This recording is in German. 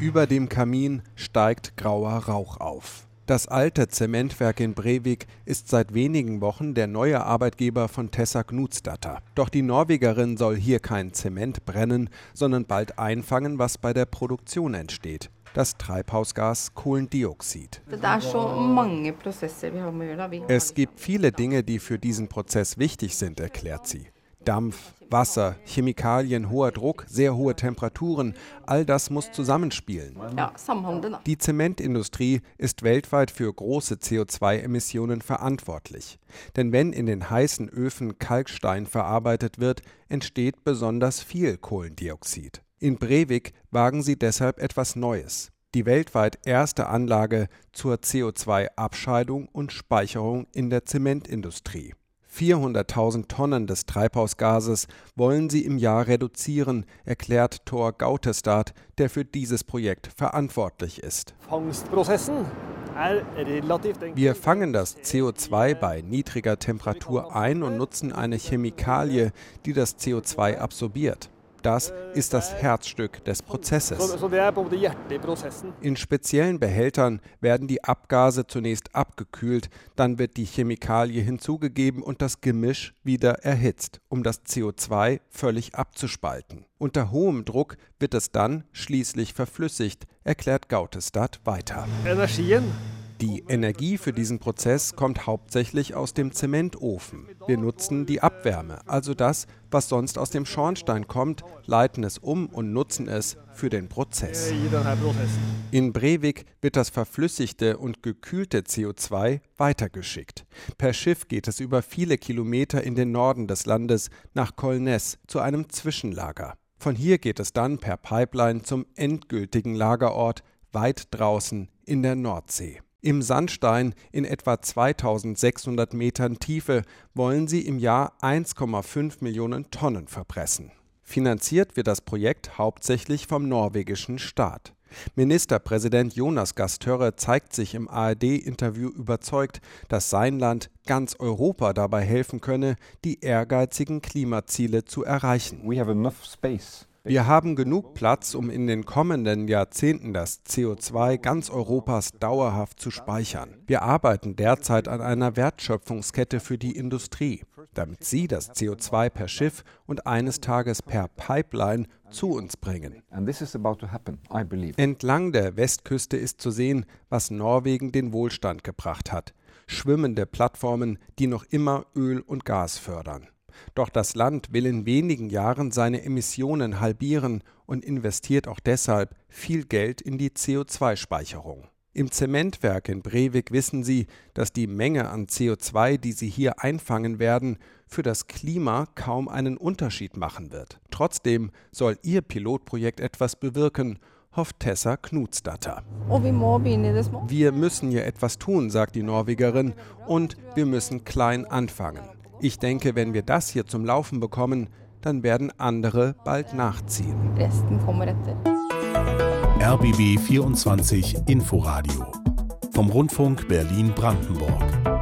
Über dem Kamin steigt grauer Rauch auf. Das alte Zementwerk in Brevik ist seit wenigen Wochen der neue Arbeitgeber von Tessa Knutsdatter. Doch die Norwegerin soll hier kein Zement brennen, sondern bald einfangen, was bei der Produktion entsteht. Das Treibhausgas Kohlendioxid. Es gibt viele Dinge, die für diesen Prozess wichtig sind, erklärt sie. Dampf, Wasser, Chemikalien, hoher Druck, sehr hohe Temperaturen, all das muss zusammenspielen. Die Zementindustrie ist weltweit für große CO2-Emissionen verantwortlich. Denn wenn in den heißen Öfen Kalkstein verarbeitet wird, entsteht besonders viel Kohlendioxid. In Brevik wagen sie deshalb etwas Neues. Die weltweit erste Anlage zur CO2-Abscheidung und Speicherung in der Zementindustrie. 400.000 Tonnen des Treibhausgases wollen sie im Jahr reduzieren, erklärt Thor Gautestad, der für dieses Projekt verantwortlich ist. Wir fangen das CO2 bei niedriger Temperatur ein und nutzen eine Chemikalie, die das CO2 absorbiert. Das ist das Herzstück des Prozesses. In speziellen Behältern werden die Abgase zunächst abgekühlt, dann wird die Chemikalie hinzugegeben und das Gemisch wieder erhitzt, um das CO2 völlig abzuspalten. Unter hohem Druck wird es dann schließlich verflüssigt, erklärt Gautestadt weiter. Energien die Energie für diesen Prozess kommt hauptsächlich aus dem Zementofen. Wir nutzen die Abwärme, also das, was sonst aus dem Schornstein kommt, leiten es um und nutzen es für den Prozess. In Brevik wird das verflüssigte und gekühlte CO2 weitergeschickt. Per Schiff geht es über viele Kilometer in den Norden des Landes nach Kolnes zu einem Zwischenlager. Von hier geht es dann per Pipeline zum endgültigen Lagerort weit draußen in der Nordsee. Im Sandstein in etwa 2600 Metern Tiefe wollen sie im Jahr 1,5 Millionen Tonnen verpressen. Finanziert wird das Projekt hauptsächlich vom norwegischen Staat. Ministerpräsident Jonas Gastörre zeigt sich im ARD-Interview überzeugt, dass sein Land ganz Europa dabei helfen könne, die ehrgeizigen Klimaziele zu erreichen. We have enough space wir haben genug Platz, um in den kommenden Jahrzehnten das CO2 ganz Europas dauerhaft zu speichern. Wir arbeiten derzeit an einer Wertschöpfungskette für die Industrie, damit sie das CO2 per Schiff und eines Tages per Pipeline zu uns bringen. Entlang der Westküste ist zu sehen, was Norwegen den Wohlstand gebracht hat. Schwimmende Plattformen, die noch immer Öl und Gas fördern. Doch das Land will in wenigen Jahren seine Emissionen halbieren und investiert auch deshalb viel Geld in die CO2-Speicherung. Im Zementwerk in Brevik wissen sie, dass die Menge an CO2, die sie hier einfangen werden, für das Klima kaum einen Unterschied machen wird. Trotzdem soll ihr Pilotprojekt etwas bewirken, hofft Tessa Knutsdatter. Wir müssen hier etwas tun, sagt die Norwegerin, und wir müssen klein anfangen. Ich denke, wenn wir das hier zum Laufen bekommen, dann werden andere bald nachziehen. RBB 24 Inforadio vom Rundfunk Berlin-Brandenburg.